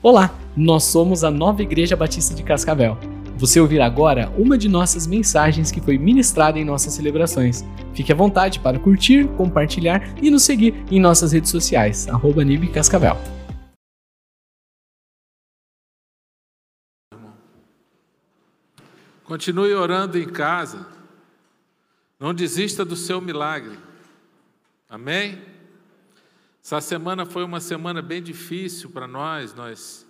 Olá, nós somos a Nova Igreja Batista de Cascavel. Você ouvirá agora uma de nossas mensagens que foi ministrada em nossas celebrações. Fique à vontade para curtir, compartilhar e nos seguir em nossas redes sociais, arroba Cascavel. Continue orando em casa. Não desista do seu milagre. Amém? Essa semana foi uma semana bem difícil para nós. Nós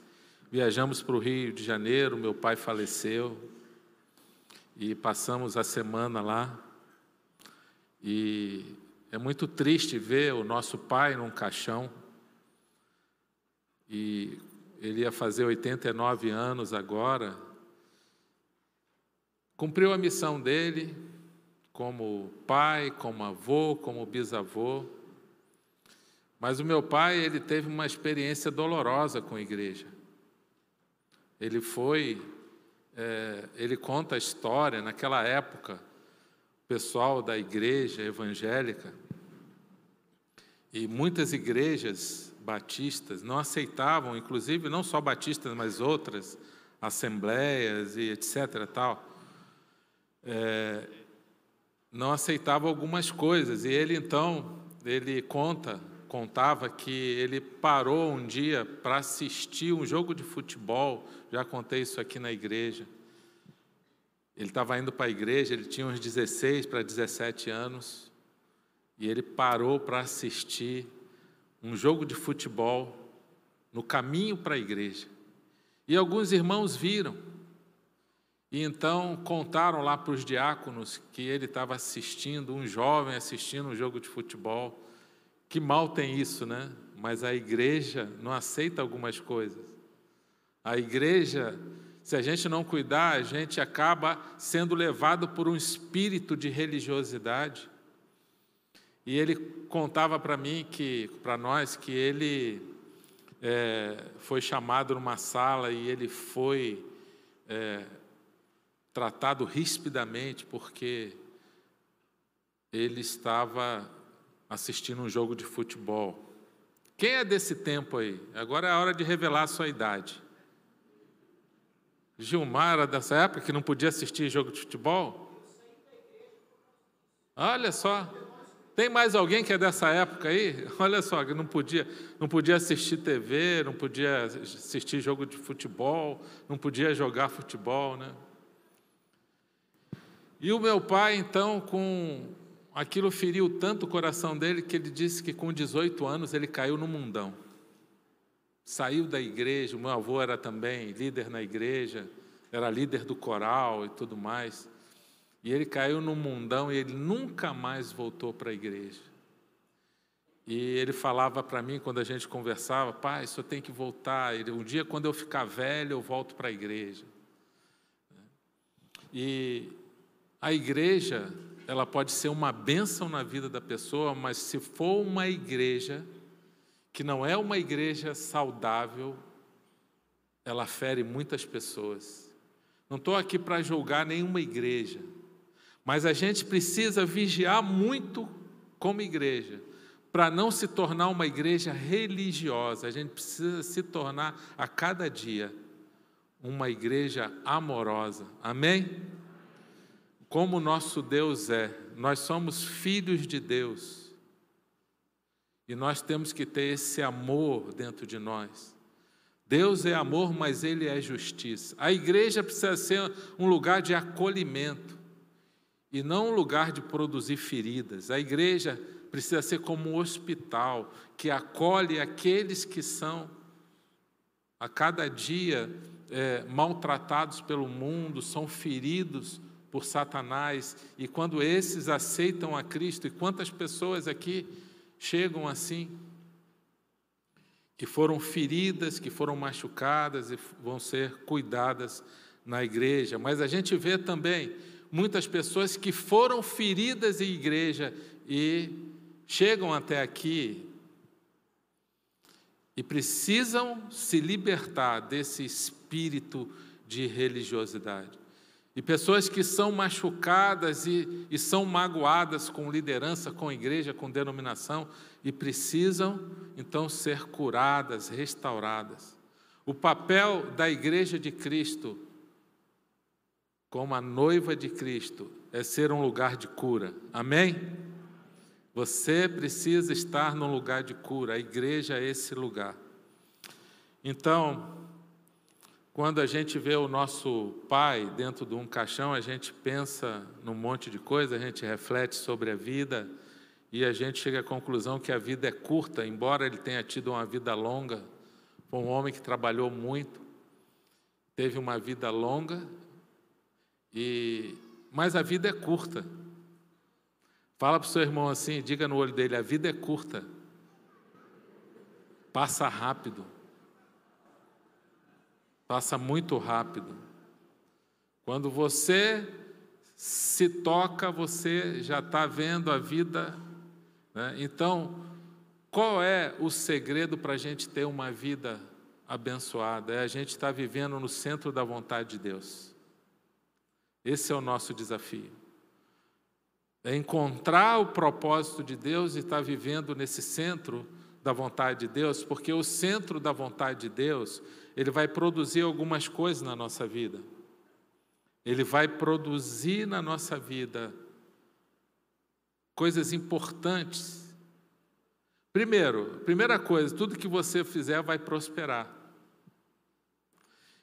viajamos para o Rio de Janeiro, meu pai faleceu e passamos a semana lá. E é muito triste ver o nosso pai num caixão. E ele ia fazer 89 anos agora. Cumpriu a missão dele como pai, como avô, como bisavô. Mas o meu pai, ele teve uma experiência dolorosa com a igreja. Ele foi, é, ele conta a história, naquela época, o pessoal da igreja evangélica, e muitas igrejas batistas não aceitavam, inclusive não só batistas, mas outras, assembleias e etc. tal, é, não aceitavam algumas coisas. E ele então, ele conta contava que ele parou um dia para assistir um jogo de futebol, já contei isso aqui na igreja. Ele estava indo para a igreja, ele tinha uns 16 para 17 anos, e ele parou para assistir um jogo de futebol no caminho para a igreja. E alguns irmãos viram, e então contaram lá para os diáconos que ele estava assistindo, um jovem assistindo um jogo de futebol. Que mal tem isso, né? Mas a igreja não aceita algumas coisas. A igreja, se a gente não cuidar, a gente acaba sendo levado por um espírito de religiosidade. E ele contava para mim que, para nós, que ele é, foi chamado numa sala e ele foi é, tratado rispidamente porque ele estava assistindo um jogo de futebol. Quem é desse tempo aí? Agora é a hora de revelar a sua idade. Gilmar era dessa época que não podia assistir jogo de futebol? Olha só. Tem mais alguém que é dessa época aí? Olha só, que não podia, não podia assistir TV, não podia assistir jogo de futebol, não podia jogar futebol, né? E o meu pai, então, com aquilo feriu tanto o coração dele que ele disse que com 18 anos ele caiu no mundão. Saiu da igreja, o meu avô era também líder na igreja, era líder do coral e tudo mais. E ele caiu no mundão e ele nunca mais voltou para a igreja. E ele falava para mim, quando a gente conversava, pai, só tem que voltar. Um dia, quando eu ficar velho, eu volto para a igreja. E a igreja ela pode ser uma bênção na vida da pessoa, mas se for uma igreja que não é uma igreja saudável, ela fere muitas pessoas. Não estou aqui para julgar nenhuma igreja, mas a gente precisa vigiar muito como igreja, para não se tornar uma igreja religiosa. A gente precisa se tornar a cada dia uma igreja amorosa. Amém? Como nosso Deus é. Nós somos filhos de Deus. E nós temos que ter esse amor dentro de nós. Deus é amor, mas Ele é justiça. A igreja precisa ser um lugar de acolhimento e não um lugar de produzir feridas. A igreja precisa ser como um hospital que acolhe aqueles que são a cada dia é, maltratados pelo mundo, são feridos por Satanás, e quando esses aceitam a Cristo, e quantas pessoas aqui chegam assim, que foram feridas, que foram machucadas e vão ser cuidadas na igreja, mas a gente vê também muitas pessoas que foram feridas em igreja e chegam até aqui e precisam se libertar desse espírito de religiosidade. E pessoas que são machucadas e, e são magoadas com liderança, com igreja, com denominação, e precisam então ser curadas, restauradas. O papel da igreja de Cristo, como a noiva de Cristo, é ser um lugar de cura. Amém? Você precisa estar num lugar de cura, a igreja é esse lugar. Então, quando a gente vê o nosso pai dentro de um caixão, a gente pensa num monte de coisa, a gente reflete sobre a vida e a gente chega à conclusão que a vida é curta, embora ele tenha tido uma vida longa. Foi um homem que trabalhou muito, teve uma vida longa, e mas a vida é curta. Fala para o seu irmão assim, diga no olho dele: a vida é curta, passa rápido. Passa muito rápido. Quando você se toca, você já está vendo a vida. Né? Então, qual é o segredo para a gente ter uma vida abençoada? É a gente estar tá vivendo no centro da vontade de Deus. Esse é o nosso desafio. É encontrar o propósito de Deus e estar tá vivendo nesse centro da vontade de Deus, porque o centro da vontade de Deus ele vai produzir algumas coisas na nossa vida. Ele vai produzir na nossa vida coisas importantes. Primeiro, primeira coisa, tudo que você fizer vai prosperar.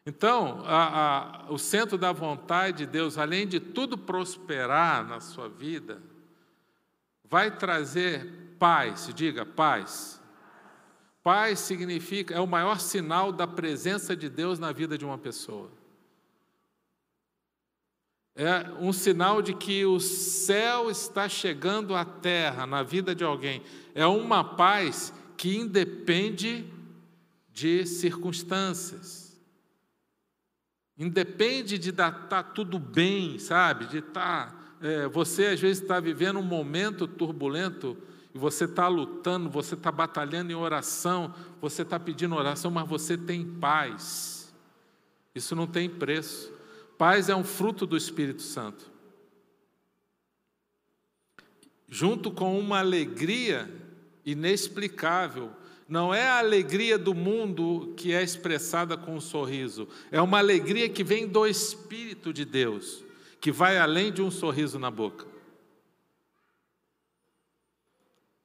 Então, a, a, o centro da vontade de Deus, além de tudo prosperar na sua vida, vai trazer paz, diga paz. Paz significa, é o maior sinal da presença de Deus na vida de uma pessoa. É um sinal de que o céu está chegando à terra na vida de alguém. É uma paz que independe de circunstâncias. Independe de estar tá tudo bem, sabe? De estar. Tá, é, você às vezes está vivendo um momento turbulento e você está lutando, você está batalhando em oração, você está pedindo oração, mas você tem paz. Isso não tem preço. Paz é um fruto do Espírito Santo. Junto com uma alegria inexplicável, não é a alegria do mundo que é expressada com um sorriso, é uma alegria que vem do Espírito de Deus, que vai além de um sorriso na boca.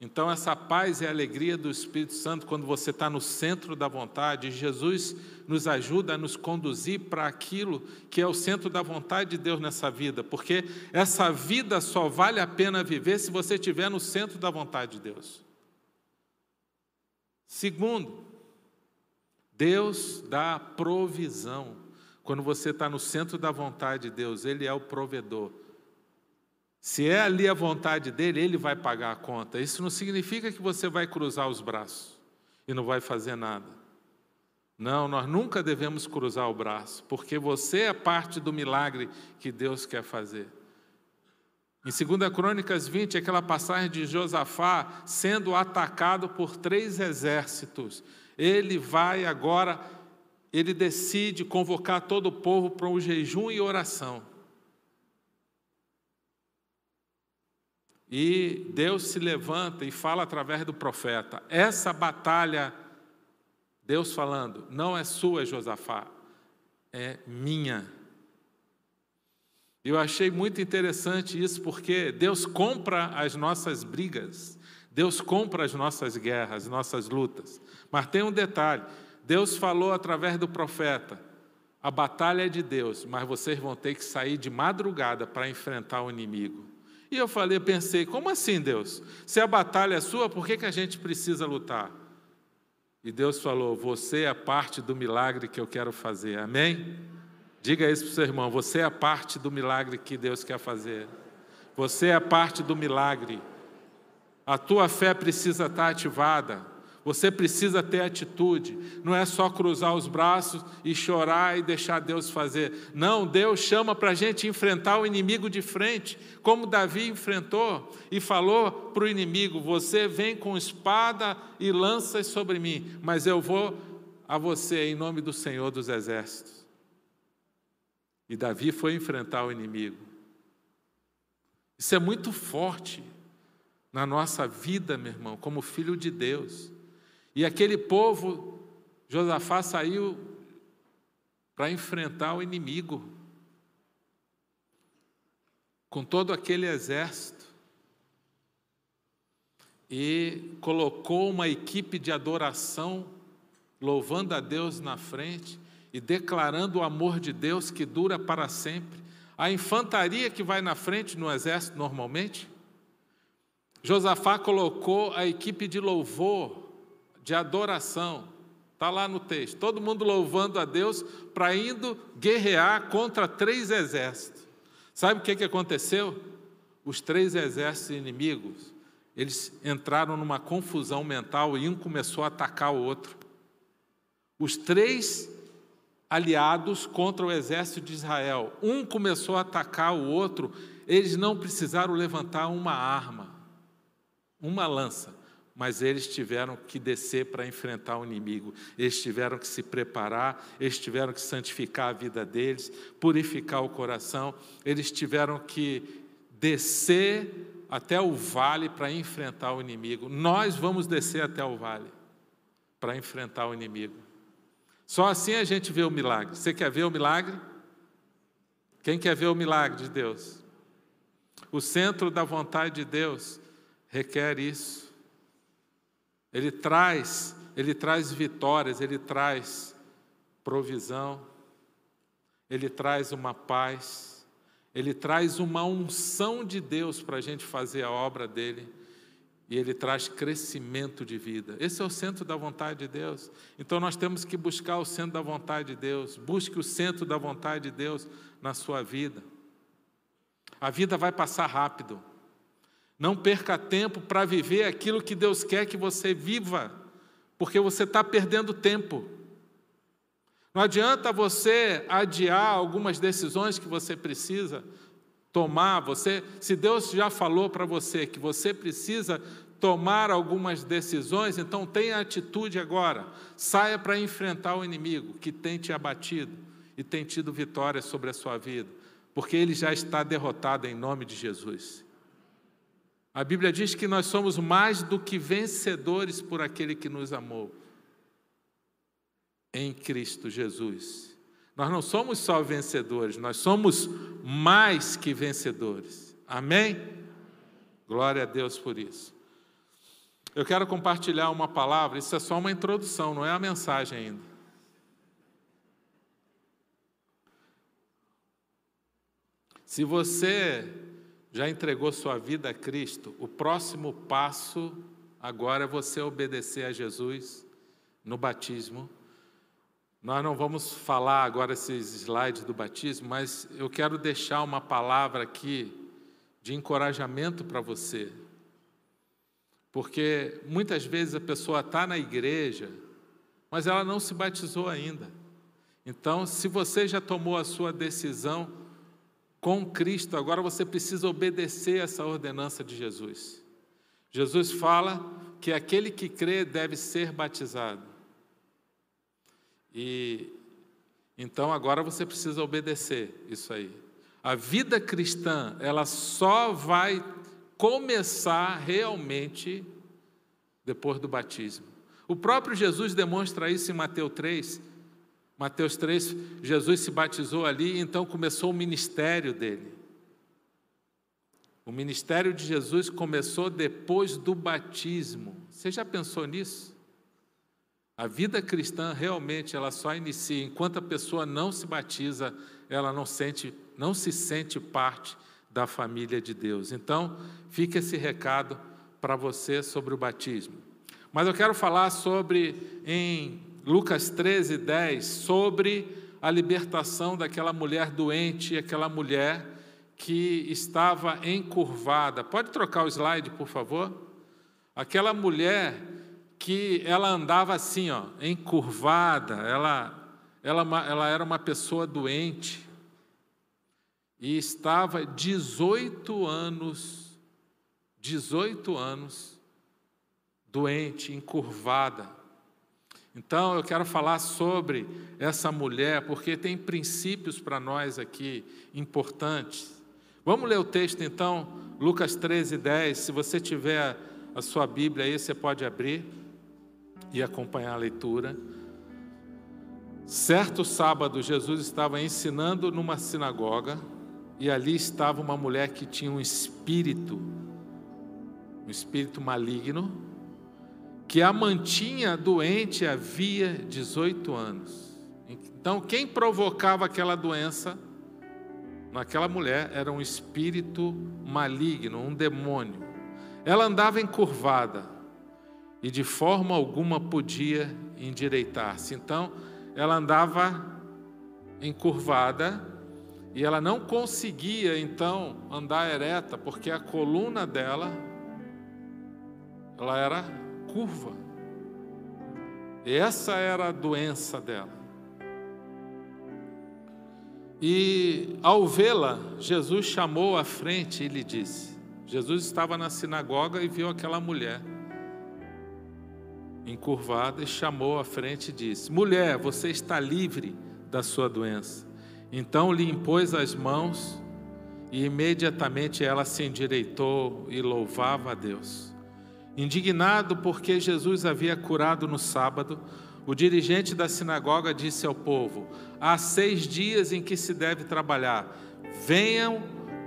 Então, essa paz e alegria do Espírito Santo, quando você está no centro da vontade, Jesus nos ajuda a nos conduzir para aquilo que é o centro da vontade de Deus nessa vida, porque essa vida só vale a pena viver se você estiver no centro da vontade de Deus. Segundo, Deus dá provisão. Quando você está no centro da vontade de Deus, Ele é o provedor. Se é ali a vontade dele, ele vai pagar a conta. Isso não significa que você vai cruzar os braços e não vai fazer nada. Não, nós nunca devemos cruzar o braço, porque você é parte do milagre que Deus quer fazer. Em 2 Crônicas 20, aquela passagem de Josafá sendo atacado por três exércitos. Ele vai agora, ele decide convocar todo o povo para um jejum e oração. E Deus se levanta e fala através do profeta: essa batalha, Deus falando, não é sua, Josafá, é minha. Eu achei muito interessante isso, porque Deus compra as nossas brigas, Deus compra as nossas guerras, nossas lutas. Mas tem um detalhe: Deus falou através do profeta, a batalha é de Deus, mas vocês vão ter que sair de madrugada para enfrentar o inimigo. E eu falei, pensei, como assim, Deus? Se a batalha é sua, por que, que a gente precisa lutar? E Deus falou: Você é parte do milagre que eu quero fazer. Amém? Diga isso para o seu irmão: Você é parte do milagre que Deus quer fazer. Você é parte do milagre. A tua fé precisa estar ativada. Você precisa ter atitude, não é só cruzar os braços e chorar e deixar Deus fazer. Não, Deus chama para a gente enfrentar o inimigo de frente, como Davi enfrentou e falou para o inimigo: Você vem com espada e lanças sobre mim, mas eu vou a você em nome do Senhor dos Exércitos. E Davi foi enfrentar o inimigo. Isso é muito forte na nossa vida, meu irmão, como filho de Deus. E aquele povo, Josafá saiu para enfrentar o inimigo com todo aquele exército e colocou uma equipe de adoração, louvando a Deus na frente e declarando o amor de Deus que dura para sempre. A infantaria que vai na frente no exército normalmente. Josafá colocou a equipe de louvor, de adoração, está lá no texto, todo mundo louvando a Deus para indo guerrear contra três exércitos. Sabe o que, que aconteceu? Os três exércitos inimigos eles entraram numa confusão mental e um começou a atacar o outro. Os três aliados contra o exército de Israel, um começou a atacar o outro, eles não precisaram levantar uma arma, uma lança, mas eles tiveram que descer para enfrentar o inimigo, eles tiveram que se preparar, eles tiveram que santificar a vida deles, purificar o coração, eles tiveram que descer até o vale para enfrentar o inimigo. Nós vamos descer até o vale para enfrentar o inimigo. Só assim a gente vê o milagre. Você quer ver o milagre? Quem quer ver o milagre de Deus? O centro da vontade de Deus requer isso. Ele traz, ele traz vitórias, ele traz provisão, ele traz uma paz ele traz uma unção de Deus para a gente fazer a obra dele. E ele traz crescimento de vida. Esse é o centro da vontade de Deus. Então nós temos que buscar o centro da vontade de Deus. Busque o centro da vontade de Deus na sua vida. A vida vai passar rápido. Não perca tempo para viver aquilo que Deus quer que você viva, porque você está perdendo tempo. Não adianta você adiar algumas decisões que você precisa tomar. Você, se Deus já falou para você que você precisa tomar algumas decisões, então tenha atitude agora. Saia para enfrentar o inimigo que tem te abatido e tem tido vitória sobre a sua vida, porque ele já está derrotado em nome de Jesus. A Bíblia diz que nós somos mais do que vencedores por aquele que nos amou em Cristo Jesus. Nós não somos só vencedores, nós somos mais que vencedores. Amém? Glória a Deus por isso. Eu quero compartilhar uma palavra, isso é só uma introdução, não é a mensagem ainda. Se você já entregou sua vida a Cristo, o próximo passo agora é você obedecer a Jesus no batismo nós não vamos falar agora esses slides do batismo, mas eu quero deixar uma palavra aqui de encorajamento para você. Porque muitas vezes a pessoa está na igreja, mas ela não se batizou ainda. Então, se você já tomou a sua decisão com Cristo, agora você precisa obedecer essa ordenança de Jesus. Jesus fala que aquele que crê deve ser batizado. E então agora você precisa obedecer isso aí. A vida cristã, ela só vai começar realmente depois do batismo. O próprio Jesus demonstra isso em Mateus 3. Mateus 3, Jesus se batizou ali, então começou o ministério dele. O ministério de Jesus começou depois do batismo. Você já pensou nisso? A vida cristã realmente ela só inicia enquanto a pessoa não se batiza, ela não sente, não se sente parte da família de Deus. Então, fica esse recado para você sobre o batismo. Mas eu quero falar sobre em Lucas 13, 10, sobre a libertação daquela mulher doente, aquela mulher que estava encurvada. Pode trocar o slide, por favor? Aquela mulher que ela andava assim, ó, encurvada, ela, ela, ela era uma pessoa doente e estava 18 anos, 18 anos doente, encurvada. Então eu quero falar sobre essa mulher, porque tem princípios para nós aqui importantes. Vamos ler o texto então, Lucas 13, 10. Se você tiver a sua Bíblia aí, você pode abrir e acompanhar a leitura. Certo sábado, Jesus estava ensinando numa sinagoga e ali estava uma mulher que tinha um espírito, um espírito maligno, que a mantinha doente havia 18 anos. Então, quem provocava aquela doença naquela mulher era um espírito maligno, um demônio. Ela andava encurvada e de forma alguma podia endireitar-se. Então, ela andava encurvada e ela não conseguia então andar ereta, porque a coluna dela ela era curva. Essa era a doença dela. E ao vê-la, Jesus chamou à frente e lhe disse: Jesus estava na sinagoga e viu aquela mulher encurvada e chamou à frente e disse: Mulher, você está livre da sua doença. Então lhe impôs as mãos e imediatamente ela se endireitou e louvava a Deus. Indignado porque Jesus havia curado no sábado, o dirigente da sinagoga disse ao povo: Há seis dias em que se deve trabalhar. Venham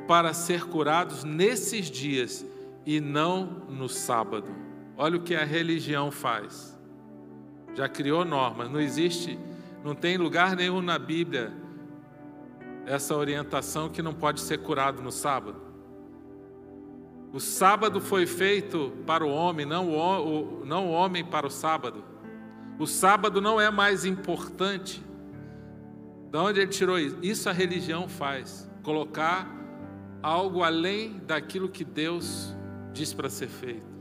para ser curados nesses dias e não no sábado. Olha o que a religião faz. Já criou normas. Não existe, não tem lugar nenhum na Bíblia essa orientação que não pode ser curado no sábado. O sábado foi feito para o homem, não o, não o homem para o sábado. O sábado não é mais importante. De onde ele tirou isso? Isso a religião faz. Colocar algo além daquilo que Deus diz para ser feito.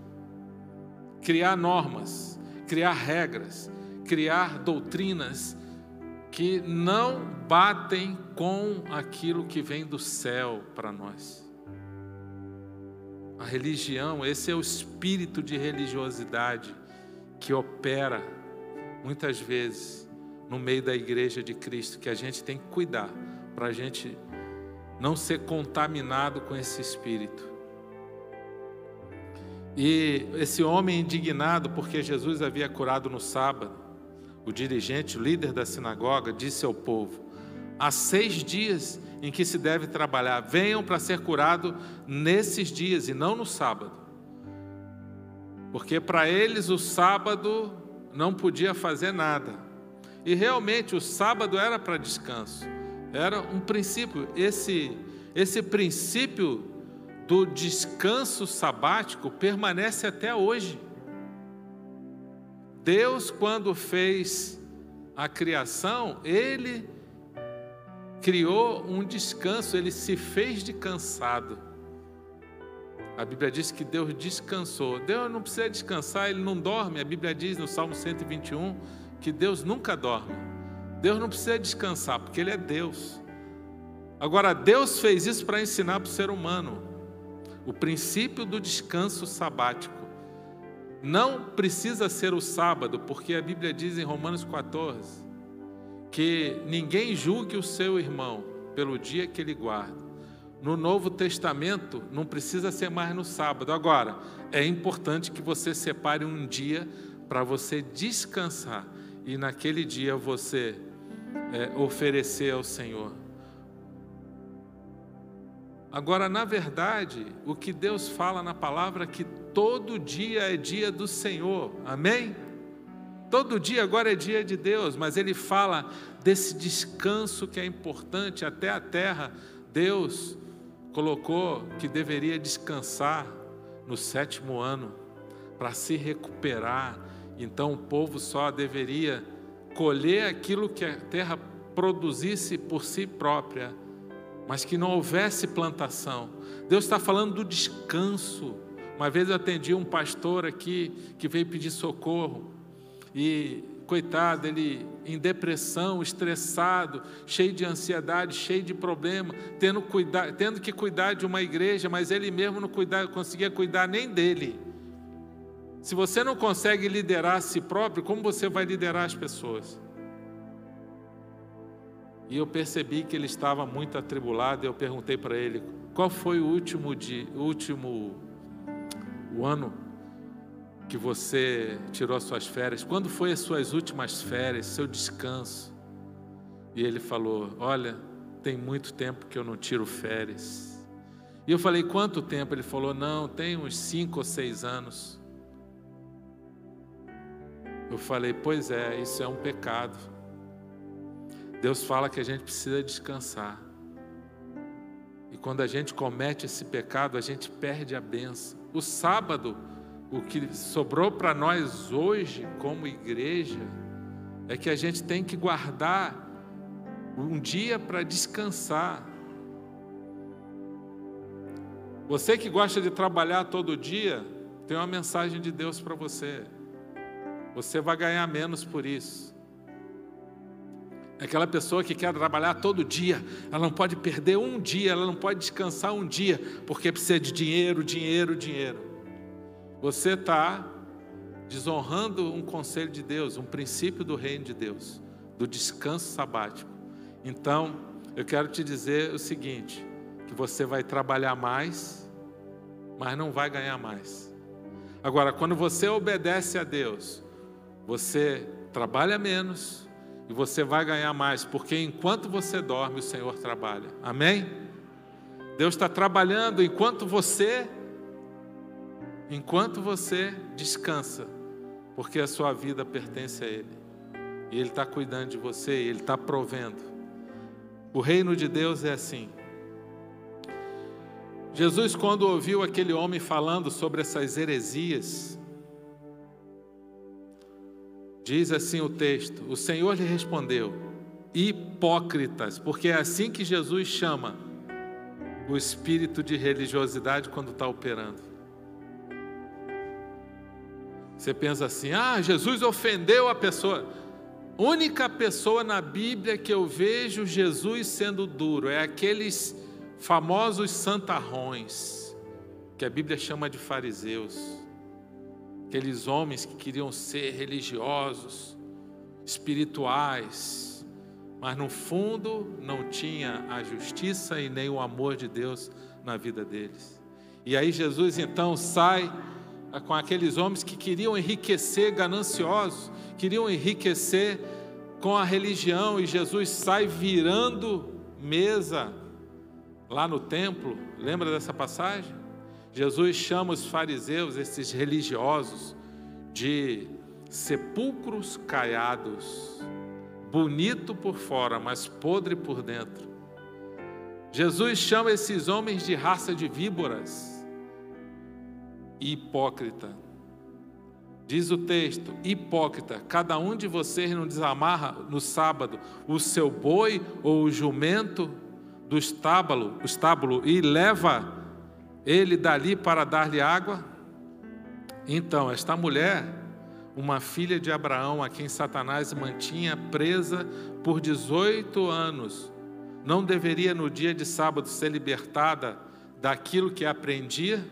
Criar normas, criar regras, criar doutrinas que não batem com aquilo que vem do céu para nós. A religião, esse é o espírito de religiosidade que opera muitas vezes no meio da igreja de Cristo, que a gente tem que cuidar para a gente não ser contaminado com esse espírito. E esse homem indignado porque Jesus havia curado no sábado, o dirigente, o líder da sinagoga, disse ao povo: há seis dias em que se deve trabalhar, venham para ser curado nesses dias e não no sábado. Porque para eles o sábado não podia fazer nada. E realmente o sábado era para descanso. Era um princípio. Esse, esse princípio do descanso sabático permanece até hoje. Deus, quando fez a criação, Ele criou um descanso, Ele se fez de cansado. A Bíblia diz que Deus descansou. Deus não precisa descansar, Ele não dorme. A Bíblia diz no Salmo 121 que Deus nunca dorme. Deus não precisa descansar, porque Ele é Deus. Agora, Deus fez isso para ensinar para o ser humano o princípio do descanso sabático. Não precisa ser o sábado, porque a Bíblia diz em Romanos 14 que ninguém julgue o seu irmão pelo dia que ele guarda. No Novo Testamento não precisa ser mais no sábado. Agora, é importante que você separe um dia para você descansar e naquele dia você é, oferecer ao Senhor. Agora, na verdade, o que Deus fala na palavra é que todo dia é dia do Senhor, amém? Todo dia agora é dia de Deus, mas Ele fala desse descanso que é importante, até a terra, Deus colocou que deveria descansar no sétimo ano para se recuperar. Então o povo só deveria colher aquilo que a terra produzisse por si própria, mas que não houvesse plantação. Deus está falando do descanso. Uma vez eu atendi um pastor aqui que veio pedir socorro e coitado, ele em depressão, estressado, cheio de ansiedade, cheio de problema, tendo, cuidar, tendo que cuidar de uma igreja, mas ele mesmo não cuidar, conseguia cuidar nem dele. Se você não consegue liderar a si próprio, como você vai liderar as pessoas? E eu percebi que ele estava muito atribulado, e eu perguntei para ele: qual foi o último dia, último o ano que você tirou as suas férias? Quando foi as suas últimas férias, seu descanso? E ele falou: Olha, tem muito tempo que eu não tiro férias. E eu falei: Quanto tempo? Ele falou: Não, tem uns cinco ou seis anos. Eu falei: Pois é, isso é um pecado. Deus fala que a gente precisa descansar. E quando a gente comete esse pecado, a gente perde a benção. O sábado, o que sobrou para nós hoje, como igreja, é que a gente tem que guardar um dia para descansar. Você que gosta de trabalhar todo dia, tem uma mensagem de Deus para você. Você vai ganhar menos por isso. Aquela pessoa que quer trabalhar todo dia, ela não pode perder um dia, ela não pode descansar um dia, porque precisa de dinheiro, dinheiro, dinheiro. Você está desonrando um conselho de Deus, um princípio do reino de Deus, do descanso sabático. Então, eu quero te dizer o seguinte: que você vai trabalhar mais, mas não vai ganhar mais. Agora, quando você obedece a Deus, você trabalha menos e você vai ganhar mais, porque enquanto você dorme, o Senhor trabalha. Amém? Deus está trabalhando enquanto você, enquanto você descansa, porque a sua vida pertence a Ele. E Ele está cuidando de você, Ele está provendo. O reino de Deus é assim. Jesus, quando ouviu aquele homem falando sobre essas heresias, Diz assim o texto: O Senhor lhe respondeu, hipócritas, porque é assim que Jesus chama o espírito de religiosidade quando está operando. Você pensa assim: ah, Jesus ofendeu a pessoa. Única pessoa na Bíblia que eu vejo Jesus sendo duro é aqueles famosos santarrões, que a Bíblia chama de fariseus aqueles homens que queriam ser religiosos, espirituais, mas no fundo não tinha a justiça e nem o amor de Deus na vida deles. E aí Jesus então sai com aqueles homens que queriam enriquecer gananciosos, queriam enriquecer com a religião, e Jesus sai virando mesa lá no templo. Lembra dessa passagem? Jesus chama os fariseus, esses religiosos, de sepulcros caiados, bonito por fora, mas podre por dentro. Jesus chama esses homens de raça de víboras hipócrita. Diz o texto: hipócrita, cada um de vocês não desamarra no sábado o seu boi ou o jumento do estábulo, estábulo e leva ele dali para dar-lhe água? Então, esta mulher, uma filha de Abraão, a quem Satanás mantinha presa por 18 anos, não deveria no dia de sábado ser libertada daquilo que aprendia?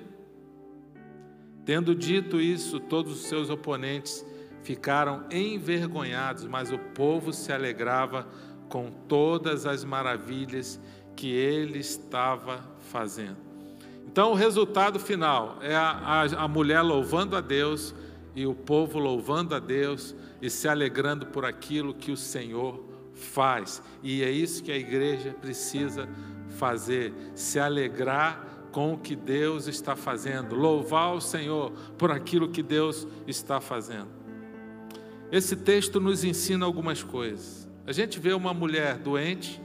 Tendo dito isso, todos os seus oponentes ficaram envergonhados, mas o povo se alegrava com todas as maravilhas que ele estava fazendo. Então, o resultado final é a, a, a, mulher louvando a Deus e o povo louvando a Deus e se alegrando por aquilo que o Senhor faz. E é isso que a igreja precisa fazer: se alegrar com o que Deus está fazendo, louvar o Senhor por aquilo que Deus está fazendo. Esse texto nos ensina algumas coisas. A gente vê uma mulher doente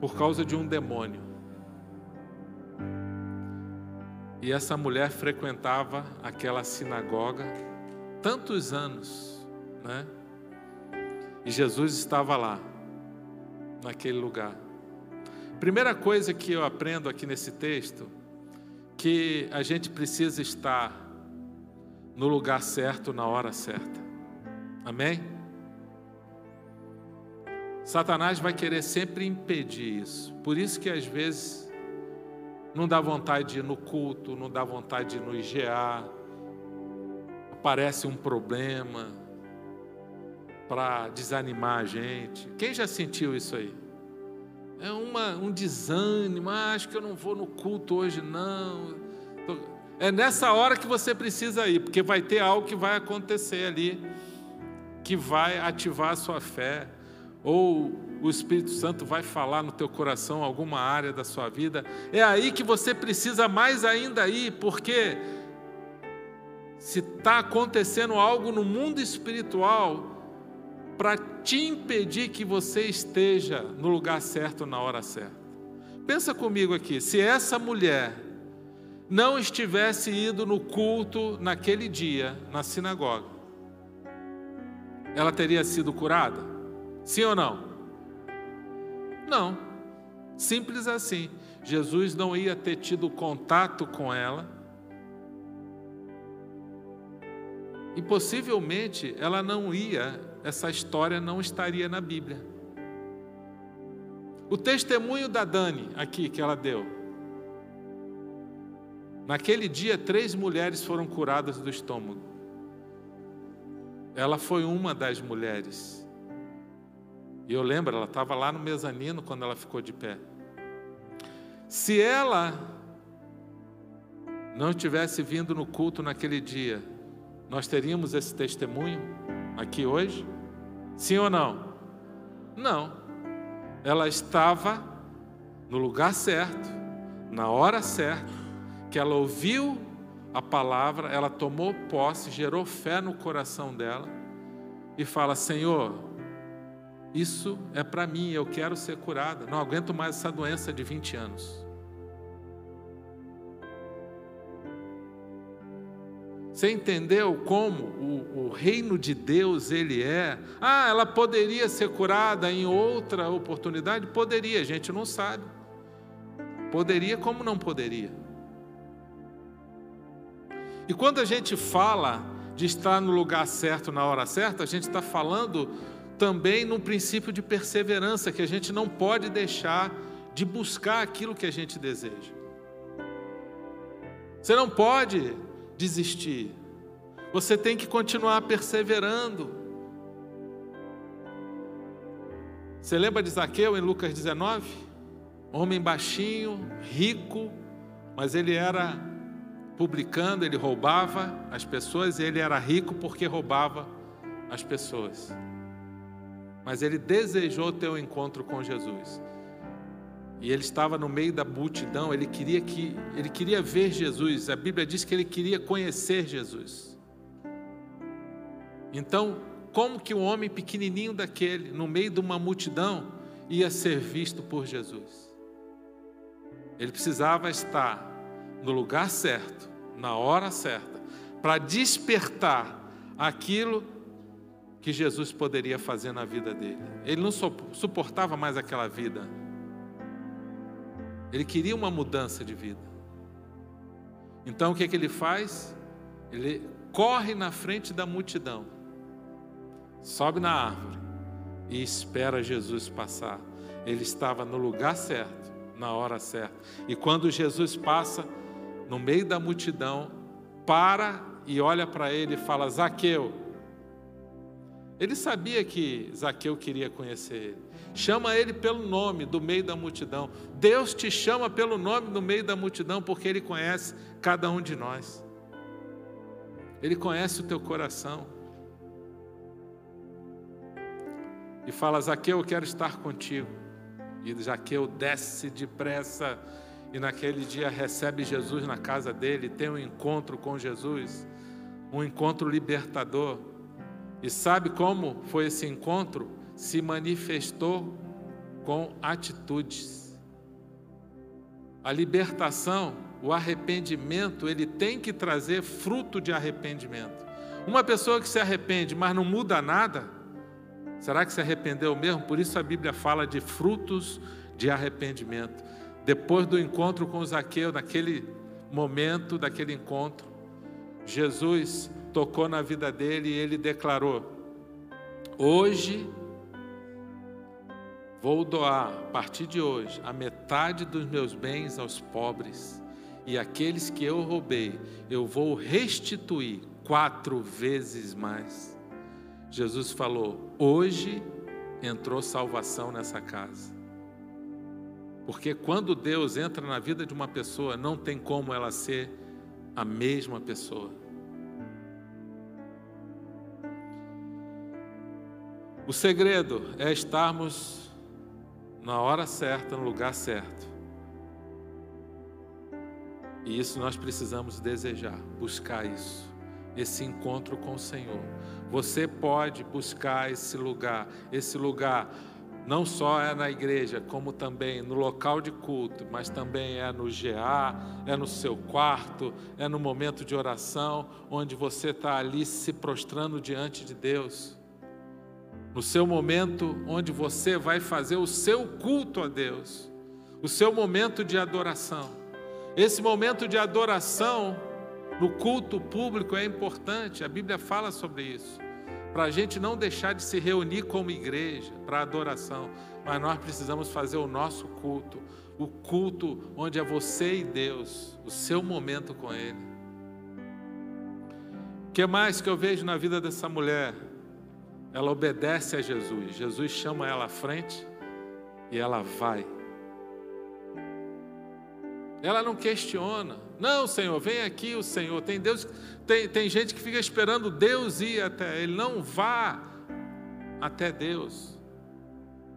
por causa de um demônio. E essa mulher frequentava aquela sinagoga tantos anos, né? E Jesus estava lá, naquele lugar. Primeira coisa que eu aprendo aqui nesse texto, que a gente precisa estar no lugar certo, na hora certa. Amém? Satanás vai querer sempre impedir isso. Por isso que às vezes não dá vontade de ir no culto, não dá vontade de ir no IGA, aparece um problema para desanimar a gente. Quem já sentiu isso aí? É uma, um desânimo, ah, acho que eu não vou no culto hoje, não. É nessa hora que você precisa ir, porque vai ter algo que vai acontecer ali, que vai ativar a sua fé, ou o Espírito Santo vai falar no teu coração alguma área da sua vida, é aí que você precisa mais ainda ir, porque se está acontecendo algo no mundo espiritual para te impedir que você esteja no lugar certo na hora certa. Pensa comigo aqui, se essa mulher não estivesse ido no culto naquele dia, na sinagoga, ela teria sido curada? Sim ou não? Não. Simples assim. Jesus não ia ter tido contato com ela. E possivelmente ela não ia, essa história não estaria na Bíblia. O testemunho da Dani aqui que ela deu. Naquele dia, três mulheres foram curadas do estômago. Ela foi uma das mulheres. E eu lembro, ela estava lá no mezanino quando ela ficou de pé. Se ela não tivesse vindo no culto naquele dia, nós teríamos esse testemunho aqui hoje? Sim ou não? Não ela estava no lugar certo, na hora certa, que ela ouviu a palavra, ela tomou posse, gerou fé no coração dela e fala: Senhor, isso é para mim, eu quero ser curada, não aguento mais essa doença de 20 anos. Você entendeu como o, o, reino de Deus ele é? Ah, ela poderia ser curada em outra oportunidade? Poderia, a gente não sabe. Poderia como não poderia. E quando a gente fala de estar no lugar certo na hora certa, a gente está falando também num princípio de perseverança, que a gente não pode deixar de buscar aquilo que a gente deseja. Você não pode desistir. Você tem que continuar perseverando. Você lembra de Zaqueu em Lucas 19? Homem baixinho, rico, mas ele era publicando, ele roubava as pessoas e ele era rico porque roubava as pessoas. Mas ele desejou ter um encontro com Jesus. E ele estava no meio da multidão, ele queria que ele queria ver Jesus. A Bíblia diz que ele queria conhecer Jesus. Então, como que um homem pequenininho daquele, no meio de uma multidão, ia ser visto por Jesus? Ele precisava estar no lugar certo, na hora certa, para despertar aquilo que Jesus poderia fazer na vida dele. Ele não suportava mais aquela vida ele queria uma mudança de vida. Então o que, é que ele faz? Ele corre na frente da multidão, sobe na árvore e espera Jesus passar. Ele estava no lugar certo, na hora certa. E quando Jesus passa no meio da multidão, para e olha para ele e fala: Zaqueu. Ele sabia que Zaqueu queria conhecer ele chama ele pelo nome do meio da multidão. Deus te chama pelo nome no meio da multidão porque Ele conhece cada um de nós. Ele conhece o teu coração. E fala: Zaqueu, eu quero estar contigo. E Zaqueu desce depressa e naquele dia recebe Jesus na casa dele, tem um encontro com Jesus, um encontro libertador. E sabe como foi esse encontro? Se manifestou com atitudes. A libertação, o arrependimento, ele tem que trazer fruto de arrependimento. Uma pessoa que se arrepende, mas não muda nada, será que se arrependeu mesmo? Por isso a Bíblia fala de frutos de arrependimento. Depois do encontro com Zaqueu, naquele momento daquele encontro, Jesus tocou na vida dele e ele declarou: Hoje Vou doar, a partir de hoje, a metade dos meus bens aos pobres, e aqueles que eu roubei, eu vou restituir quatro vezes mais. Jesus falou: hoje entrou salvação nessa casa. Porque quando Deus entra na vida de uma pessoa, não tem como ela ser a mesma pessoa. O segredo é estarmos na hora certa, no lugar certo. E isso nós precisamos desejar, buscar isso, esse encontro com o Senhor. Você pode buscar esse lugar, esse lugar não só é na igreja, como também no local de culto, mas também é no GA, é no seu quarto, é no momento de oração, onde você está ali se prostrando diante de Deus. No seu momento onde você vai fazer o seu culto a Deus, o seu momento de adoração. Esse momento de adoração no culto público é importante, a Bíblia fala sobre isso para a gente não deixar de se reunir como igreja para adoração, mas nós precisamos fazer o nosso culto, o culto onde é você e Deus, o seu momento com Ele. O que mais que eu vejo na vida dessa mulher? Ela obedece a Jesus, Jesus chama ela à frente e ela vai. Ela não questiona. Não, Senhor, vem aqui o Senhor. Tem Deus, tem, tem gente que fica esperando Deus ir até ele. Não vá até Deus.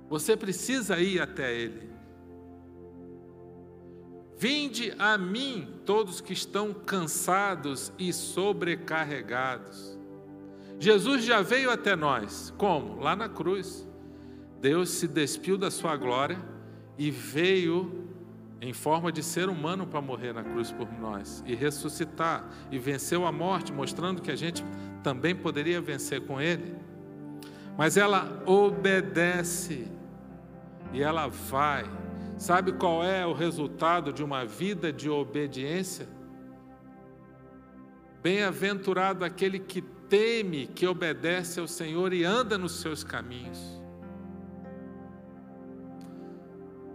Você precisa ir até Ele. Vinde a mim, todos que estão cansados e sobrecarregados. Jesus já veio até nós. Como? Lá na cruz. Deus se despiu da sua glória e veio em forma de ser humano para morrer na cruz por nós e ressuscitar e venceu a morte, mostrando que a gente também poderia vencer com ele. Mas ela obedece e ela vai. Sabe qual é o resultado de uma vida de obediência? Bem-aventurado aquele que teme, que obedece ao Senhor e anda nos seus caminhos.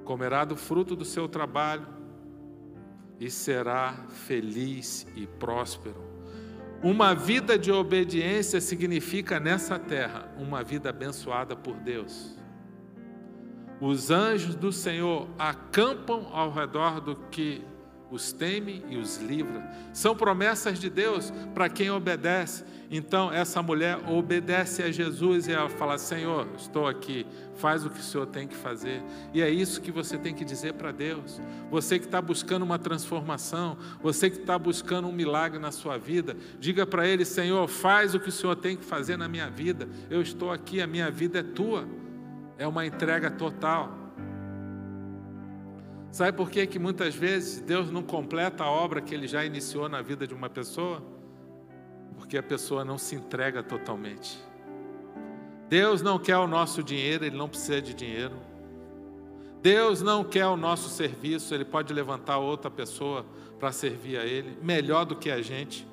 comerá do fruto do seu trabalho e será feliz e próspero. Uma vida de obediência significa nessa terra uma vida abençoada por Deus. Os anjos do Senhor acampam ao redor do que os teme e os livra. São promessas de Deus para quem obedece. Então, essa mulher obedece a Jesus e ela fala: Senhor, estou aqui, faz o que o Senhor tem que fazer. E é isso que você tem que dizer para Deus. Você que está buscando uma transformação, você que está buscando um milagre na sua vida, diga para Ele: Senhor, faz o que o Senhor tem que fazer na minha vida. Eu estou aqui, a minha vida é tua. É uma entrega total. Sabe por que, que muitas vezes Deus não completa a obra que Ele já iniciou na vida de uma pessoa? Porque a pessoa não se entrega totalmente. Deus não quer o nosso dinheiro, Ele não precisa de dinheiro. Deus não quer o nosso serviço, Ele pode levantar outra pessoa para servir a Ele, melhor do que a gente.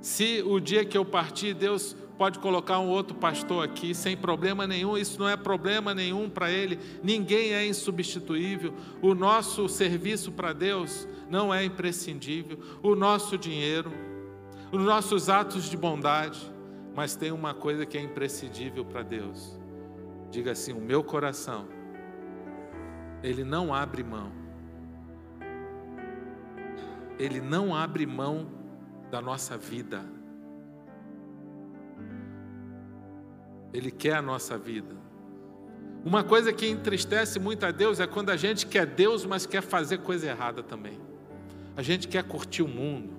Se o dia que eu partir, Deus pode colocar um outro pastor aqui sem problema nenhum, isso não é problema nenhum para ele, ninguém é insubstituível. O nosso serviço para Deus não é imprescindível, o nosso dinheiro, os nossos atos de bondade, mas tem uma coisa que é imprescindível para Deus. Diga assim: o meu coração, ele não abre mão, ele não abre mão da nossa vida Ele quer a nossa vida. Uma coisa que entristece muito a Deus é quando a gente quer Deus, mas quer fazer coisa errada também. A gente quer curtir o mundo,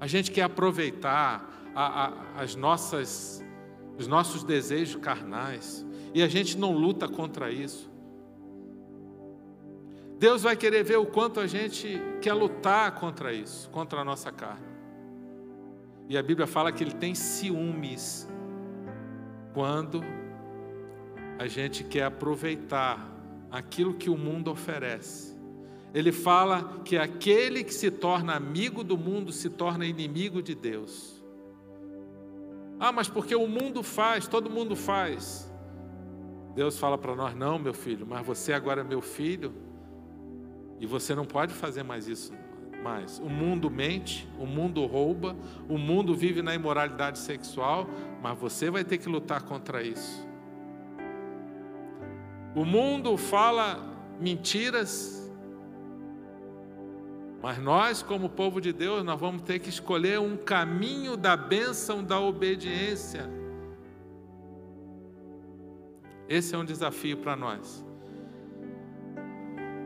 a gente quer aproveitar a, a, as nossas, os nossos desejos carnais, e a gente não luta contra isso. Deus vai querer ver o quanto a gente quer lutar contra isso, contra a nossa carne. E a Bíblia fala que Ele tem ciúmes quando a gente quer aproveitar aquilo que o mundo oferece. Ele fala que aquele que se torna amigo do mundo se torna inimigo de Deus. Ah, mas porque o mundo faz, todo mundo faz. Deus fala para nós: não, meu filho, mas você agora é meu filho e você não pode fazer mais isso mais. O mundo mente, o mundo rouba, o mundo vive na imoralidade sexual, mas você vai ter que lutar contra isso. O mundo fala mentiras, mas nós, como povo de Deus, nós vamos ter que escolher um caminho da bênção da obediência. Esse é um desafio para nós.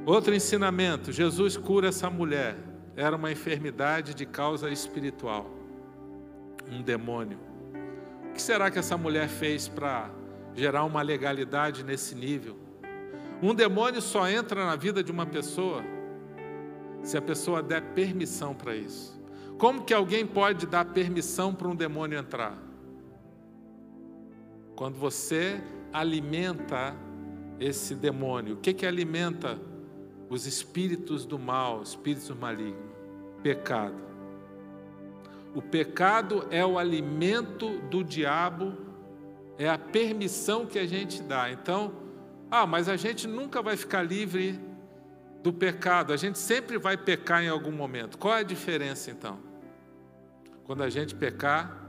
Outro ensinamento: Jesus cura essa mulher. Era uma enfermidade de causa espiritual, um demônio. O que será que essa mulher fez para gerar uma legalidade nesse nível? Um demônio só entra na vida de uma pessoa se a pessoa der permissão para isso. Como que alguém pode dar permissão para um demônio entrar? Quando você alimenta esse demônio. O que que alimenta os espíritos do mal, espíritos malignos? Pecado. O pecado é o alimento do diabo, é a permissão que a gente dá. Então, ah, mas a gente nunca vai ficar livre do pecado, a gente sempre vai pecar em algum momento. Qual é a diferença então? Quando a gente pecar,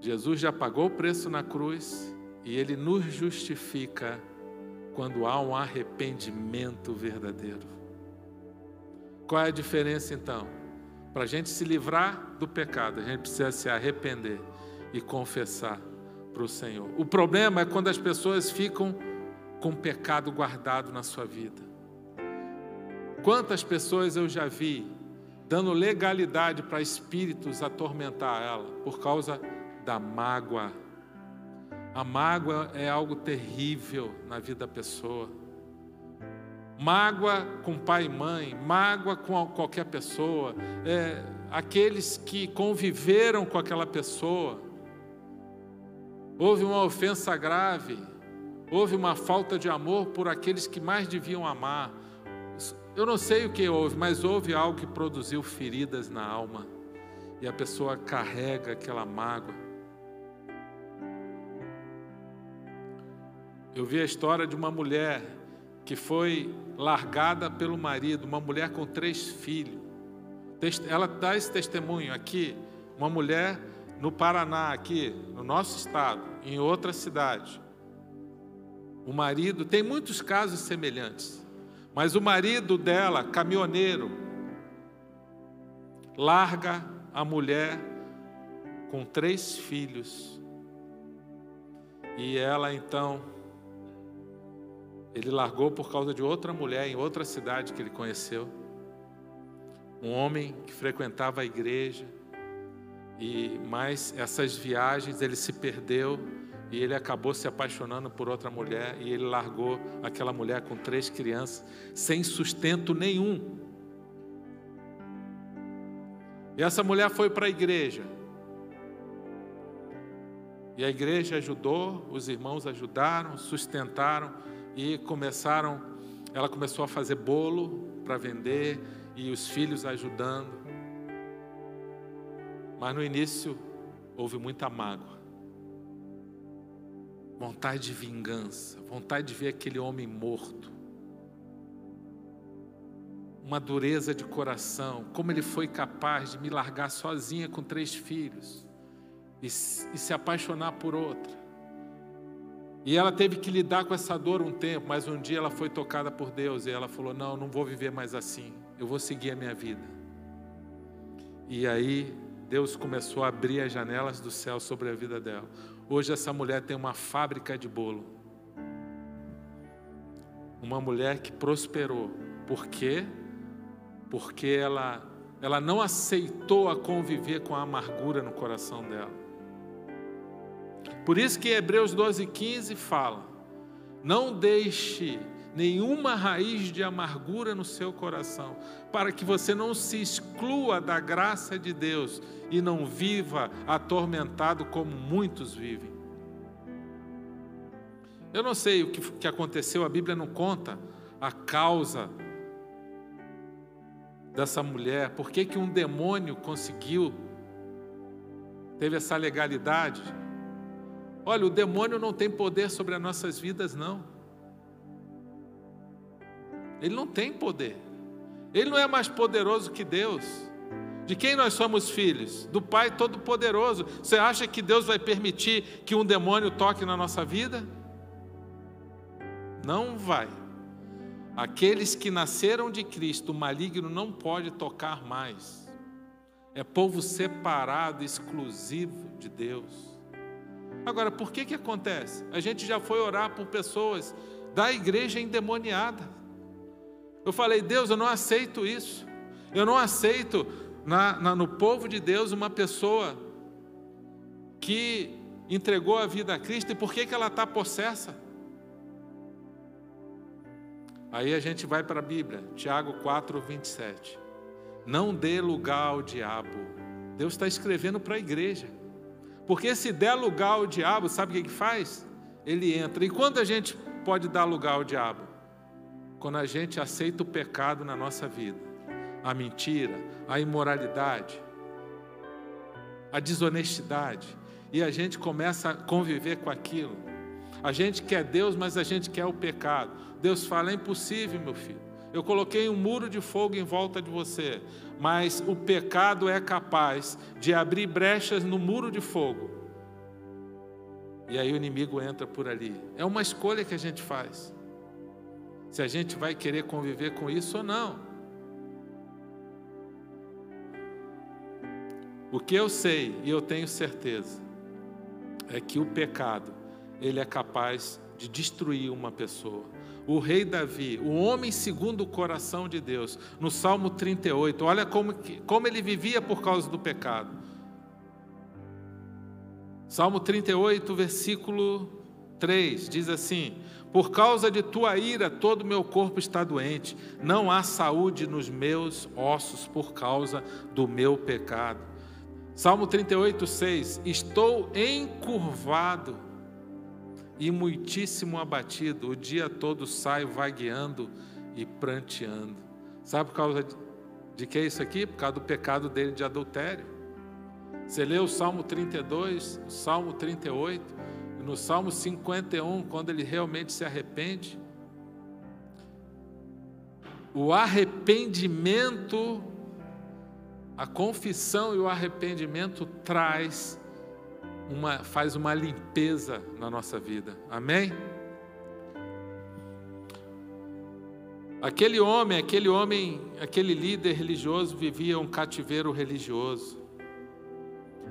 Jesus já pagou o preço na cruz e ele nos justifica quando há um arrependimento verdadeiro. Qual é a diferença então? Para a gente se livrar do pecado, a gente precisa se arrepender e confessar para o Senhor. O problema é quando as pessoas ficam com pecado guardado na sua vida. Quantas pessoas eu já vi dando legalidade para espíritos atormentar ela por causa da mágoa. A mágoa é algo terrível na vida da pessoa. Mágoa com pai e mãe, mágoa com qualquer pessoa, é, aqueles que conviveram com aquela pessoa houve uma ofensa grave, houve uma falta de amor por aqueles que mais deviam amar. Eu não sei o que houve, mas houve algo que produziu feridas na alma. E a pessoa carrega aquela mágoa. Eu vi a história de uma mulher que foi largada pelo marido, uma mulher com três filhos. Ela dá esse testemunho aqui, uma mulher no Paraná, aqui, no nosso estado, em outra cidade. O marido, tem muitos casos semelhantes, mas o marido dela, caminhoneiro, larga a mulher com três filhos. E ela então, ele largou por causa de outra mulher em outra cidade que ele conheceu. Um homem que frequentava a igreja, e mais essas viagens ele se perdeu e ele acabou se apaixonando por outra mulher e ele largou aquela mulher com três crianças sem sustento nenhum. E essa mulher foi para a igreja. E a igreja ajudou, os irmãos ajudaram, sustentaram e começaram, ela começou a fazer bolo para vender e os filhos ajudando. Mas no início houve muita mágoa, vontade de vingança, vontade de ver aquele homem morto, uma dureza de coração, como ele foi capaz de me largar sozinha com três filhos e, e se apaixonar por outra. E ela teve que lidar com essa dor um tempo, mas um dia ela foi tocada por Deus e ela falou: Não, não vou viver mais assim, eu vou seguir a minha vida. E aí Deus começou a abrir as janelas do céu sobre a vida dela. Hoje essa mulher tem uma fábrica de bolo. Uma mulher que prosperou. Por quê? Porque ela, ela não aceitou a conviver com a amargura no coração dela. Por isso que Hebreus 12, 15 fala: Não deixe nenhuma raiz de amargura no seu coração, para que você não se exclua da graça de Deus e não viva atormentado como muitos vivem. Eu não sei o que, que aconteceu, a Bíblia não conta a causa dessa mulher, por que, que um demônio conseguiu, teve essa legalidade. Olha, o demônio não tem poder sobre as nossas vidas, não. Ele não tem poder. Ele não é mais poderoso que Deus. De quem nós somos filhos? Do Pai Todo-Poderoso. Você acha que Deus vai permitir que um demônio toque na nossa vida? Não vai. Aqueles que nasceram de Cristo, o maligno não pode tocar mais. É povo separado, exclusivo de Deus. Agora, por que que acontece? A gente já foi orar por pessoas da igreja endemoniada. Eu falei, Deus, eu não aceito isso. Eu não aceito na, na, no povo de Deus uma pessoa que entregou a vida a Cristo e por que, que ela está possessa? Aí a gente vai para a Bíblia, Tiago 4, 27. Não dê lugar ao diabo. Deus está escrevendo para a igreja. Porque se der lugar ao diabo, sabe o que, que faz? Ele entra. E quando a gente pode dar lugar ao diabo? Quando a gente aceita o pecado na nossa vida, a mentira, a imoralidade, a desonestidade, e a gente começa a conviver com aquilo. A gente quer Deus, mas a gente quer o pecado. Deus fala: é impossível, meu filho. Eu coloquei um muro de fogo em volta de você, mas o pecado é capaz de abrir brechas no muro de fogo. E aí o inimigo entra por ali. É uma escolha que a gente faz. Se a gente vai querer conviver com isso ou não. O que eu sei e eu tenho certeza é que o pecado, ele é capaz de destruir uma pessoa. O rei Davi, o homem segundo o coração de Deus, no Salmo 38, olha como, como ele vivia por causa do pecado. Salmo 38, versículo 3, diz assim: Por causa de tua ira, todo meu corpo está doente, não há saúde nos meus ossos por causa do meu pecado. Salmo 38, 6: Estou encurvado e muitíssimo abatido, o dia todo saio vagueando e pranteando. Sabe por causa de, que é isso aqui? Por causa do pecado dele de adultério. Você lê o Salmo 32, o Salmo 38, e no Salmo 51, quando ele realmente se arrepende, o arrependimento a confissão e o arrependimento traz uma, faz uma limpeza na nossa vida. Amém? Aquele homem, aquele homem, aquele líder religioso vivia um cativeiro religioso.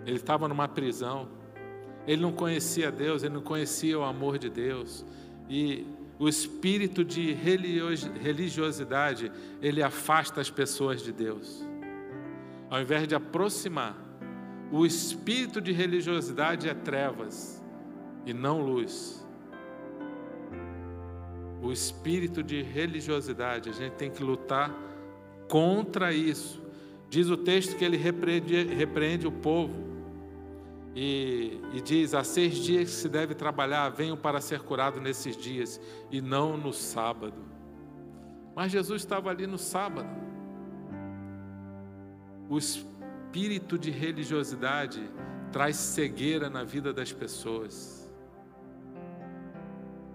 Ele estava numa prisão. Ele não conhecia Deus, ele não conhecia o amor de Deus. E o espírito de religiosidade, ele afasta as pessoas de Deus ao invés de aproximar. O espírito de religiosidade é trevas e não luz. O espírito de religiosidade, a gente tem que lutar contra isso. Diz o texto que ele repreende, repreende o povo e, e, diz: há seis dias que se deve trabalhar, venham para ser curado nesses dias e não no sábado. Mas Jesus estava ali no sábado o espírito de religiosidade traz cegueira na vida das pessoas.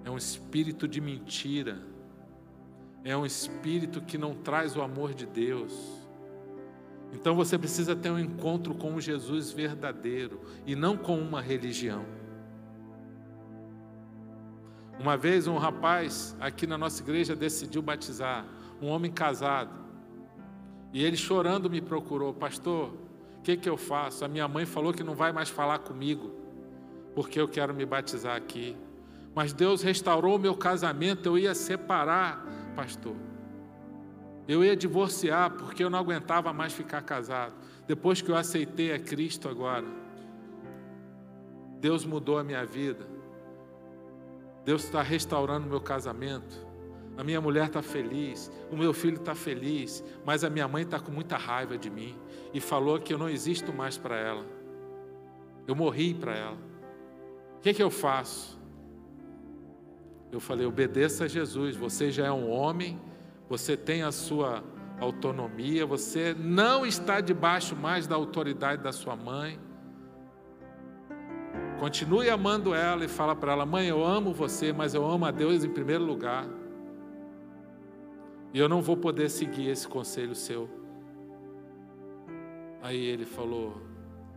É um espírito de mentira. É um espírito que não traz o amor de Deus. Então você precisa ter um encontro com o Jesus verdadeiro e não com uma religião. Uma vez um rapaz aqui na nossa igreja decidiu batizar um homem casado. E ele chorando me procurou, pastor, que, que eu faço? A minha mãe falou que não vai mais falar comigo, porque eu quero me batizar aqui. Mas Deus restaurou o meu casamento, eu ia separar, pastor. Eu ia divorciar, porque eu não aguentava mais ficar casado. Depois que eu aceitei a Cristo agora, Deus mudou a minha vida. Deus está restaurando o meu casamento a minha mulher está feliz, o meu filho está feliz, mas a minha mãe está com muita raiva de mim e falou que eu não existo mais para ela. Eu morri para ela. O que, que eu faço? Eu falei: obedeça a Jesus. Você já é um homem, você tem a sua autonomia, você não está debaixo mais da autoridade da sua mãe. Continue amando ela e fala para ela: mãe, eu amo você, mas eu amo a Deus em primeiro lugar. E eu não vou poder seguir esse conselho seu. Aí ele falou: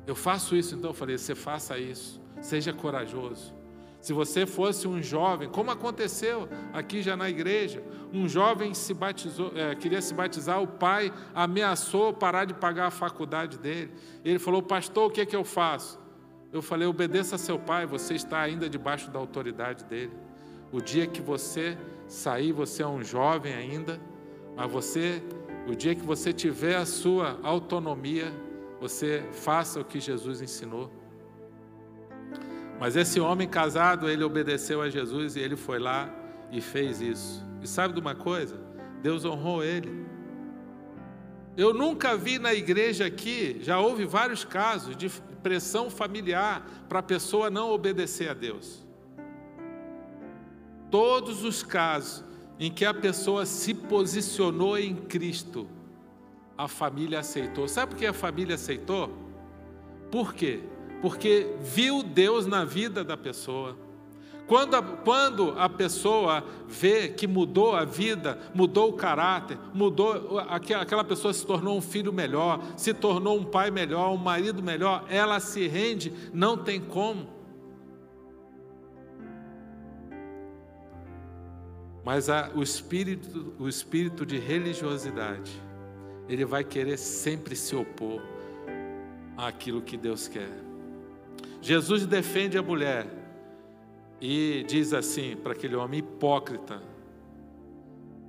Eu faço isso, então eu falei: Você faça isso, seja corajoso. Se você fosse um jovem, como aconteceu aqui já na igreja, um jovem se batizou, é, queria se batizar, o pai ameaçou parar de pagar a faculdade dele. Ele falou: Pastor, o que é que eu faço? Eu falei: obedeça a seu pai, você está ainda debaixo da autoridade dele. O dia que você sair, você é um jovem ainda, mas você, o dia que você tiver a sua autonomia, você faça o que Jesus ensinou. Mas esse homem casado, ele obedeceu a Jesus e ele foi lá e fez isso. E sabe de uma coisa? Deus honrou ele. Eu nunca vi na igreja aqui, já houve vários casos de pressão familiar para a pessoa não obedecer a Deus. Todos os casos em que a pessoa se posicionou em Cristo, a família aceitou. Sabe por que a família aceitou? Por quê? Porque viu Deus na vida da pessoa. Quando a, quando a pessoa vê que mudou a vida, mudou o caráter, mudou, aquela pessoa se tornou um filho melhor, se tornou um pai melhor, um marido melhor, ela se rende, não tem como. Mas a, o, espírito, o espírito de religiosidade, ele vai querer sempre se opor àquilo que Deus quer. Jesus defende a mulher e diz assim para aquele homem hipócrita: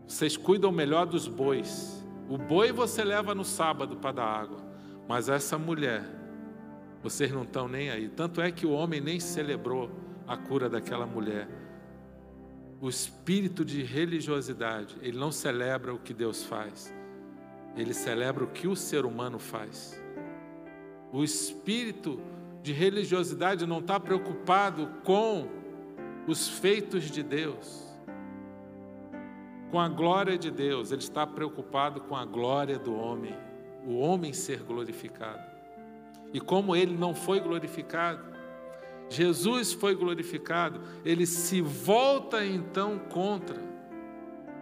Vocês cuidam melhor dos bois. O boi você leva no sábado para dar água, mas essa mulher, vocês não estão nem aí. Tanto é que o homem nem celebrou a cura daquela mulher o espírito de religiosidade, ele não celebra o que Deus faz, ele celebra o que o ser humano faz. O espírito de religiosidade não está preocupado com os feitos de Deus, com a glória de Deus, ele está preocupado com a glória do homem, o homem ser glorificado. E como ele não foi glorificado, Jesus foi glorificado, ele se volta então contra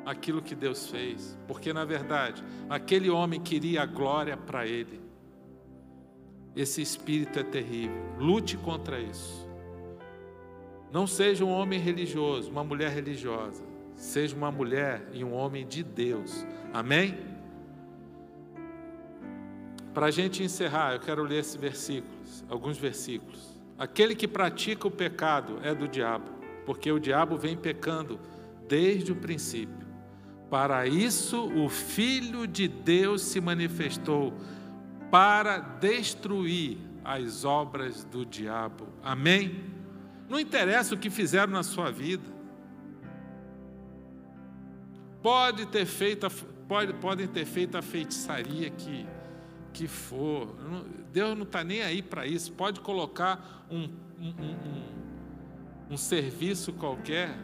aquilo que Deus fez, porque na verdade, aquele homem queria a glória para ele. Esse espírito é terrível, lute contra isso. Não seja um homem religioso, uma mulher religiosa, seja uma mulher e um homem de Deus, amém? Para a gente encerrar, eu quero ler esses versículos, alguns versículos. Aquele que pratica o pecado é do diabo, porque o diabo vem pecando desde o princípio. Para isso o Filho de Deus se manifestou para destruir as obras do diabo. Amém? Não interessa o que fizeram na sua vida. Pode ter feito, pode, podem ter feito a feitiçaria que que for. Deus não está nem aí para isso. Pode colocar um, um, um, um serviço qualquer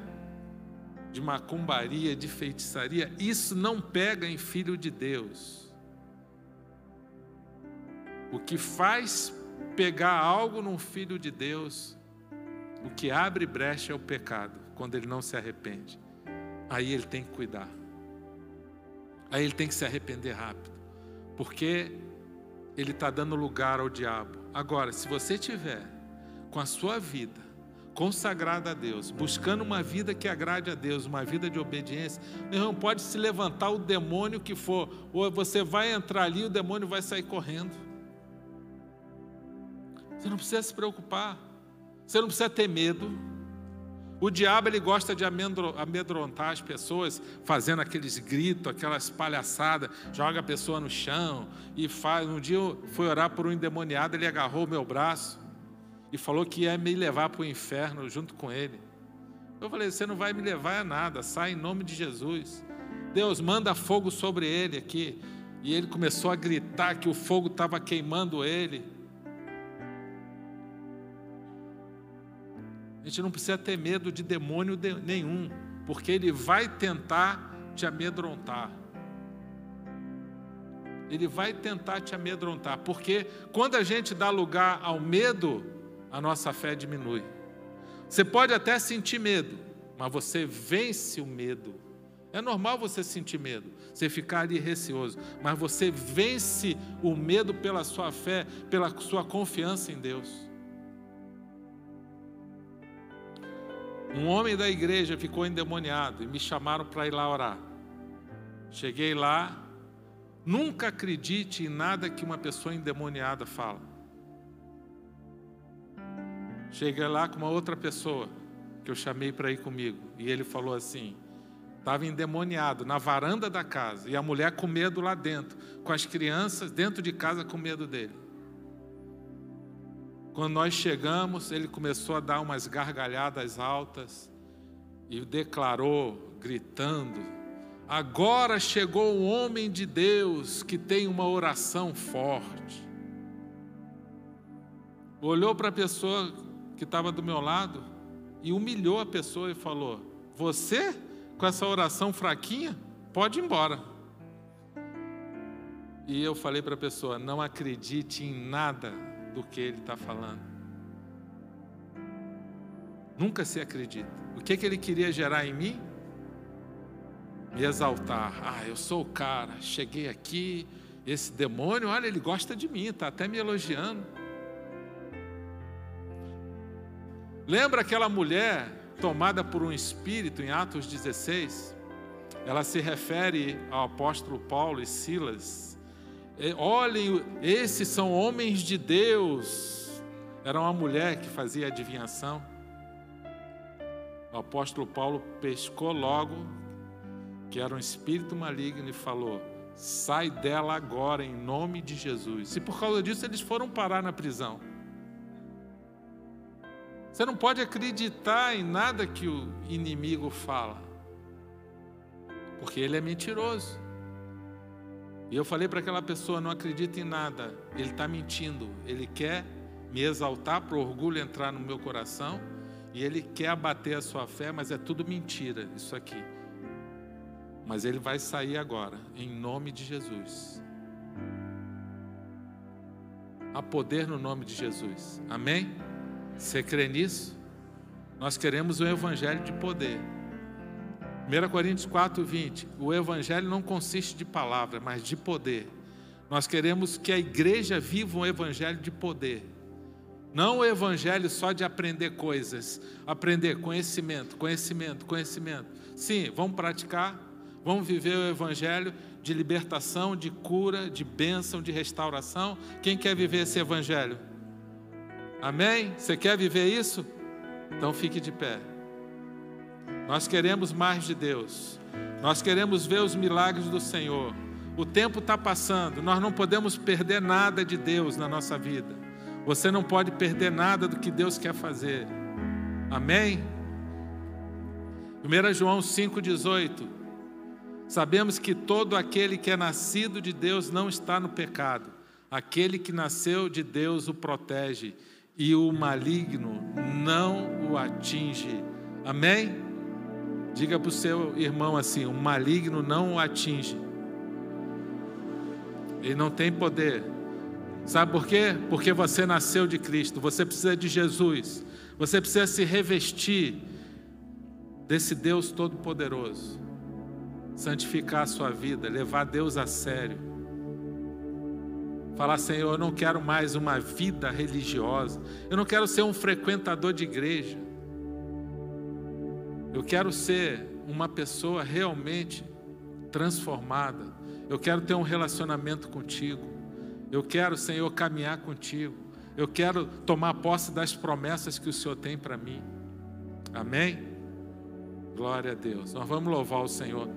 de macumbaria, de feitiçaria. Isso não pega em filho de Deus. O que faz pegar algo num filho de Deus, o que abre brecha é o pecado, quando ele não se arrepende. Aí ele tem que cuidar. Aí ele tem que se arrepender rápido. Porque ele está dando lugar ao diabo. Agora, se você tiver com a sua vida consagrada a Deus, buscando uma vida que agrade a Deus, uma vida de obediência, meu irmão, pode se levantar o demônio que for, ou você vai entrar ali e o demônio vai sair correndo. Você não precisa se preocupar, você não precisa ter medo. O diabo ele gosta de amedrontar as pessoas, fazendo aqueles gritos, aquelas palhaçadas, joga a pessoa no chão e faz. Um dia eu fui orar por um endemoniado, ele agarrou o meu braço e falou que ia me levar para o inferno junto com ele. Eu falei: Você não vai me levar a nada, sai em nome de Jesus. Deus manda fogo sobre ele aqui. E ele começou a gritar que o fogo estava queimando ele. A gente não precisa ter medo de demônio nenhum, porque ele vai tentar te amedrontar. Ele vai tentar te amedrontar, porque quando a gente dá lugar ao medo, a nossa fé diminui. Você pode até sentir medo, mas você vence o medo. É normal você sentir medo, você ficar ali receoso, mas você vence o medo pela sua fé, pela sua confiança em Deus. Um homem da igreja ficou endemoniado e me chamaram para ir lá orar. Cheguei lá, nunca acredite em nada que uma pessoa endemoniada fala. Cheguei lá com uma outra pessoa que eu chamei para ir comigo. E ele falou assim: estava endemoniado na varanda da casa. E a mulher com medo lá dentro, com as crianças dentro de casa com medo dele. Quando nós chegamos, ele começou a dar umas gargalhadas altas e declarou, gritando: Agora chegou o homem de Deus que tem uma oração forte. Olhou para a pessoa que estava do meu lado e humilhou a pessoa e falou: Você, com essa oração fraquinha, pode ir embora. E eu falei para a pessoa: Não acredite em nada do que ele está falando. Nunca se acredita. O que, que ele queria gerar em mim? Me exaltar. Ah, eu sou o cara, cheguei aqui, esse demônio, olha, ele gosta de mim, está até me elogiando. Lembra aquela mulher tomada por um espírito em Atos 16? Ela se refere ao apóstolo Paulo e Silas. Olhem, esses são homens de Deus. Era uma mulher que fazia adivinhação. O apóstolo Paulo pescou logo que era um espírito maligno e falou: sai dela agora em nome de Jesus. E por causa disso eles foram parar na prisão. Você não pode acreditar em nada que o inimigo fala, porque ele é mentiroso. E eu falei para aquela pessoa: não acredita em nada, ele está mentindo, ele quer me exaltar para o orgulho entrar no meu coração, e ele quer abater a sua fé, mas é tudo mentira isso aqui. Mas ele vai sair agora, em nome de Jesus. Há poder no nome de Jesus, amém? Você crê nisso? Nós queremos um evangelho de poder. 1 Coríntios 4, 20. O evangelho não consiste de palavra, mas de poder. Nós queremos que a igreja viva um evangelho de poder. Não o evangelho só de aprender coisas, aprender conhecimento, conhecimento, conhecimento. Sim, vamos praticar, vamos viver o evangelho de libertação, de cura, de bênção, de restauração. Quem quer viver esse evangelho? Amém? Você quer viver isso? Então fique de pé. Nós queremos mais de Deus. Nós queremos ver os milagres do Senhor. O tempo está passando, nós não podemos perder nada de Deus na nossa vida. Você não pode perder nada do que Deus quer fazer. Amém? 1 João 5,18. Sabemos que todo aquele que é nascido de Deus não está no pecado. Aquele que nasceu de Deus o protege e o maligno não o atinge. Amém? Diga para o seu irmão assim: o maligno não o atinge. Ele não tem poder. Sabe por quê? Porque você nasceu de Cristo, você precisa de Jesus, você precisa se revestir desse Deus Todo-Poderoso, santificar a sua vida, levar Deus a sério. Falar, Senhor, eu não quero mais uma vida religiosa. Eu não quero ser um frequentador de igreja. Eu quero ser uma pessoa realmente transformada. Eu quero ter um relacionamento contigo. Eu quero, Senhor, caminhar contigo. Eu quero tomar posse das promessas que o Senhor tem para mim. Amém? Glória a Deus. Nós vamos louvar o Senhor.